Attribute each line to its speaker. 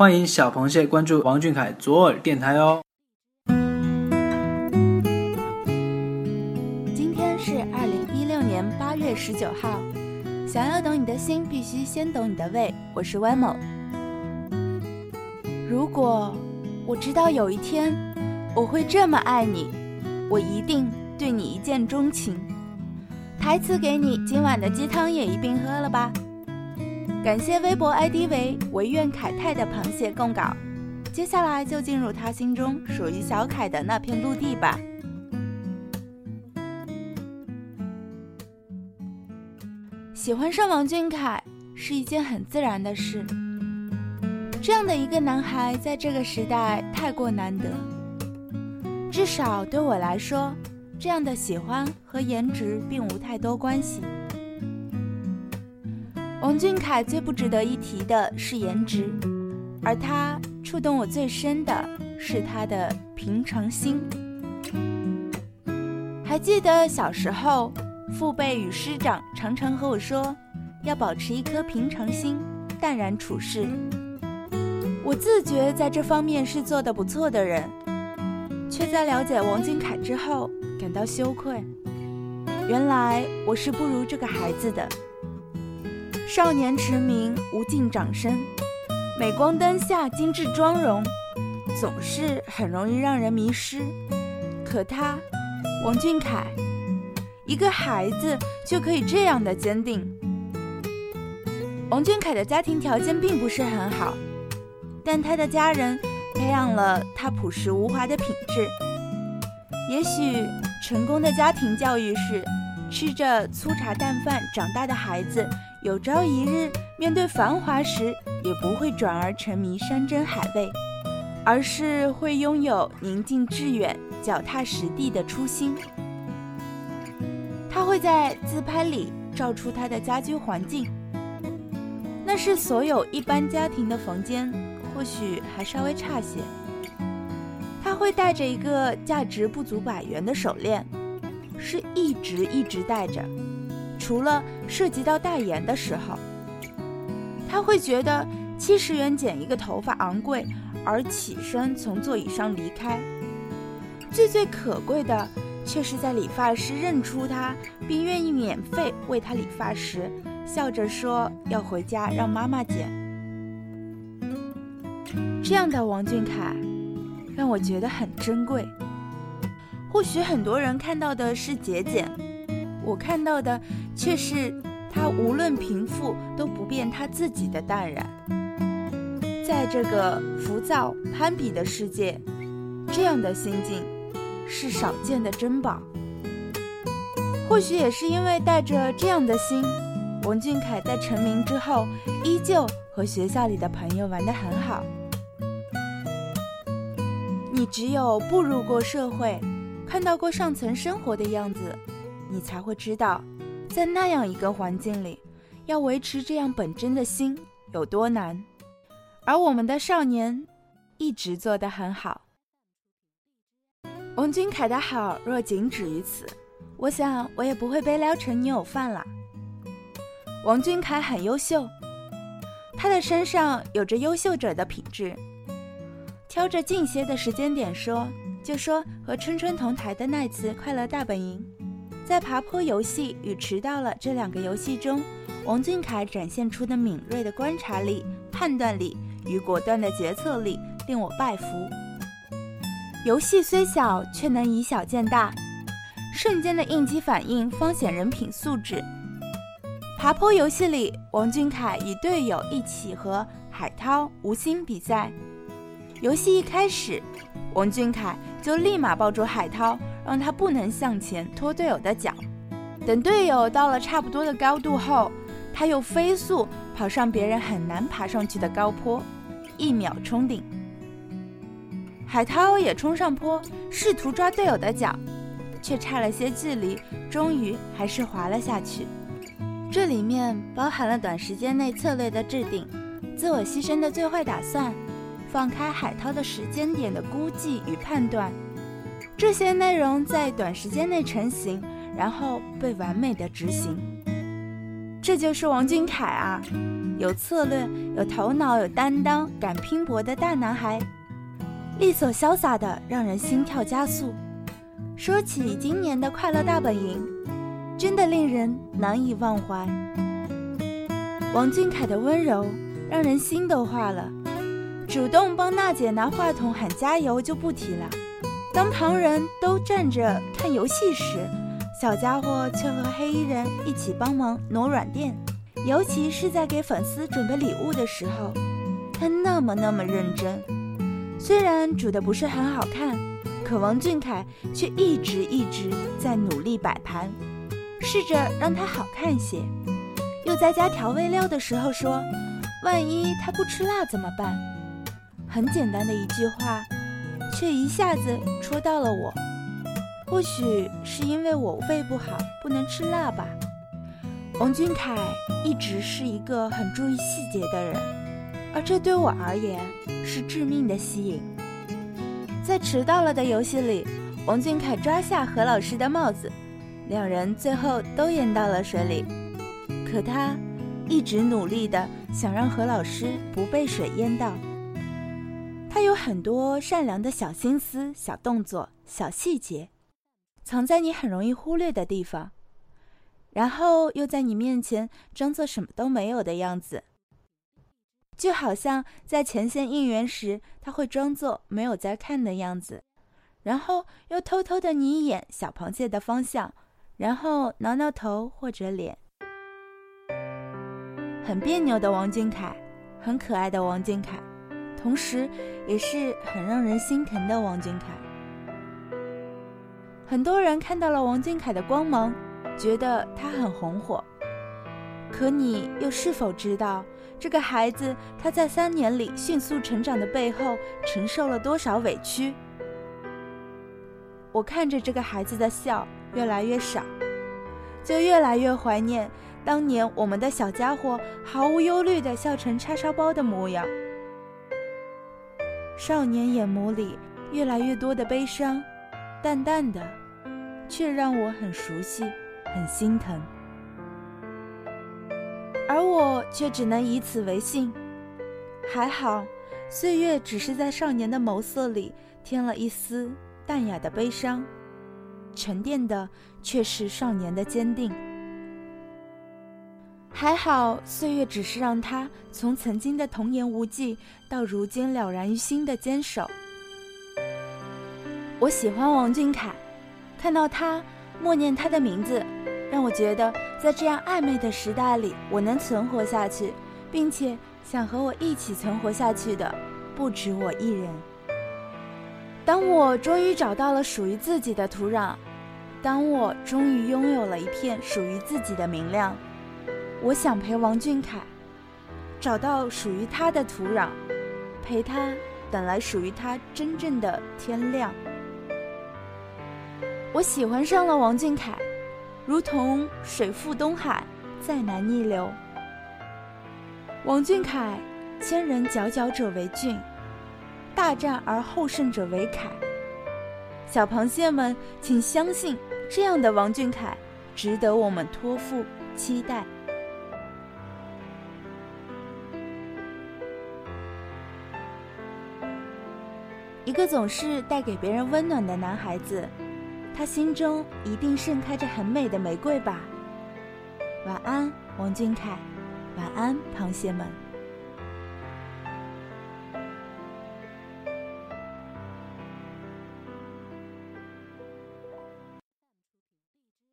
Speaker 1: 欢迎小螃蟹关注王俊凯左耳电台哦。
Speaker 2: 今天是二零一六年八月十九号。想要懂你的心，必须先懂你的胃。我是 w 某。如果我知道有一天我会这么爱你，我一定对你一见钟情。台词给你，今晚的鸡汤也一并喝了吧。感谢微博 ID 为唯愿凯泰的螃蟹供稿。接下来就进入他心中属于小凯的那片陆地吧。喜欢上王俊凯是一件很自然的事。这样的一个男孩，在这个时代太过难得。至少对我来说，这样的喜欢和颜值并无太多关系。王俊凯最不值得一提的是颜值，而他触动我最深的是他的平常心。还记得小时候。父辈与师长常常和我说，要保持一颗平常心，淡然处事。我自觉在这方面是做得不错的人，却在了解王俊凯之后感到羞愧。原来我是不如这个孩子的。少年驰名，无尽掌声，镁光灯下精致妆容，总是很容易让人迷失。可他，王俊凯。一个孩子就可以这样的坚定。王俊凯的家庭条件并不是很好，但他的家人培养了他朴实无华的品质。也许成功的家庭教育是，吃着粗茶淡饭长大的孩子，有朝一日面对繁华时，也不会转而沉迷山珍海味，而是会拥有宁静致远、脚踏实地的初心。他会在自拍里照出他的家居环境，那是所有一般家庭的房间，或许还稍微差些。他会带着一个价值不足百元的手链，是一直一直戴着，除了涉及到代言的时候。他会觉得七十元剪一个头发昂贵，而起身从座椅上离开。最最可贵的。却是在理发师认出他，并愿意免费为他理发时，笑着说要回家让妈妈剪。这样的王俊凯，让我觉得很珍贵。或许很多人看到的是节俭，我看到的却是他无论贫富都不变他自己的淡然。在这个浮躁攀比的世界，这样的心境。是少见的珍宝。或许也是因为带着这样的心，王俊凯在成名之后，依旧和学校里的朋友玩得很好。你只有步入过社会，看到过上层生活的样子，你才会知道，在那样一个环境里，要维持这样本真的心有多难。而我们的少年，一直做得很好。王俊凯的好若仅止于此，我想我也不会被撩成女友饭了。王俊凯很优秀，他的身上有着优秀者的品质。挑着近些的时间点说，就说和春春同台的那次《快乐大本营》，在爬坡游戏与迟到了这两个游戏中，王俊凯展现出的敏锐的观察力、判断力与果断的决策力，令我拜服。游戏虽小，却能以小见大，瞬间的应激反应方显人品素质。爬坡游戏里，王俊凯与队友一起和海涛、吴昕比赛。游戏一开始，王俊凯就立马抱住海涛，让他不能向前拖队友的脚。等队友到了差不多的高度后，他又飞速跑上别人很难爬上去的高坡，一秒冲顶。海涛也冲上坡，试图抓队友的脚，却差了些距离，终于还是滑了下去。这里面包含了短时间内策略的制定、自我牺牲的最坏打算、放开海涛的时间点的估计与判断。这些内容在短时间内成型，然后被完美的执行。这就是王俊凯啊，有策略、有头脑、有担当、敢拼搏的大男孩，利索潇洒的让人心跳加速。说起今年的快乐大本营，真的令人难以忘怀。王俊凯的温柔让人心都化了，主动帮娜姐拿话筒喊加油就不提了，当旁人都站着看游戏时。小家伙却和黑衣人一起帮忙挪软垫，尤其是在给粉丝准备礼物的时候，他那么那么认真。虽然煮的不是很好看，可王俊凯却一直一直在努力摆盘，试着让它好看些。又在加调味料的时候说：“万一他不吃辣怎么办？”很简单的一句话，却一下子戳到了我。或许是因为我胃不好，不能吃辣吧。王俊凯一直是一个很注意细节的人，而这对我而言是致命的吸引。在迟到了的游戏里，王俊凯抓下何老师的帽子，两人最后都淹到了水里。可他一直努力的想让何老师不被水淹到。他有很多善良的小心思、小动作、小细节。藏在你很容易忽略的地方，然后又在你面前装作什么都没有的样子，就好像在前线应援时，他会装作没有在看的样子，然后又偷偷的你一眼小螃蟹的方向，然后挠挠头或者脸。很别扭的王俊凯，很可爱的王俊凯，同时也是很让人心疼的王俊凯。很多人看到了王俊凯的光芒，觉得他很红火。可你又是否知道，这个孩子他在三年里迅速成长的背后，承受了多少委屈？我看着这个孩子的笑越来越少，就越来越怀念当年我们的小家伙毫无忧虑的笑成叉烧包的模样。少年眼眸里越来越多的悲伤，淡淡的。却让我很熟悉，很心疼，而我却只能以此为信。还好，岁月只是在少年的眸色里添了一丝淡雅的悲伤，沉淀的却是少年的坚定。还好，岁月只是让他从曾经的童言无忌，到如今了然于心的坚守。我喜欢王俊凯。看到他，默念他的名字，让我觉得在这样暧昧的时代里，我能存活下去，并且想和我一起存活下去的不止我一人。当我终于找到了属于自己的土壤，当我终于拥有了一片属于自己的明亮，我想陪王俊凯找到属于他的土壤，陪他等来属于他真正的天亮。我喜欢上了王俊凯，如同水赴东海，再难逆流。王俊凯，千人佼佼者为俊，大战而后胜者为凯。小螃蟹们，请相信，这样的王俊凯值得我们托付期待。一个总是带给别人温暖的男孩子。他心中一定盛开着很美的玫瑰吧。晚安，王俊凯。晚安，螃蟹们。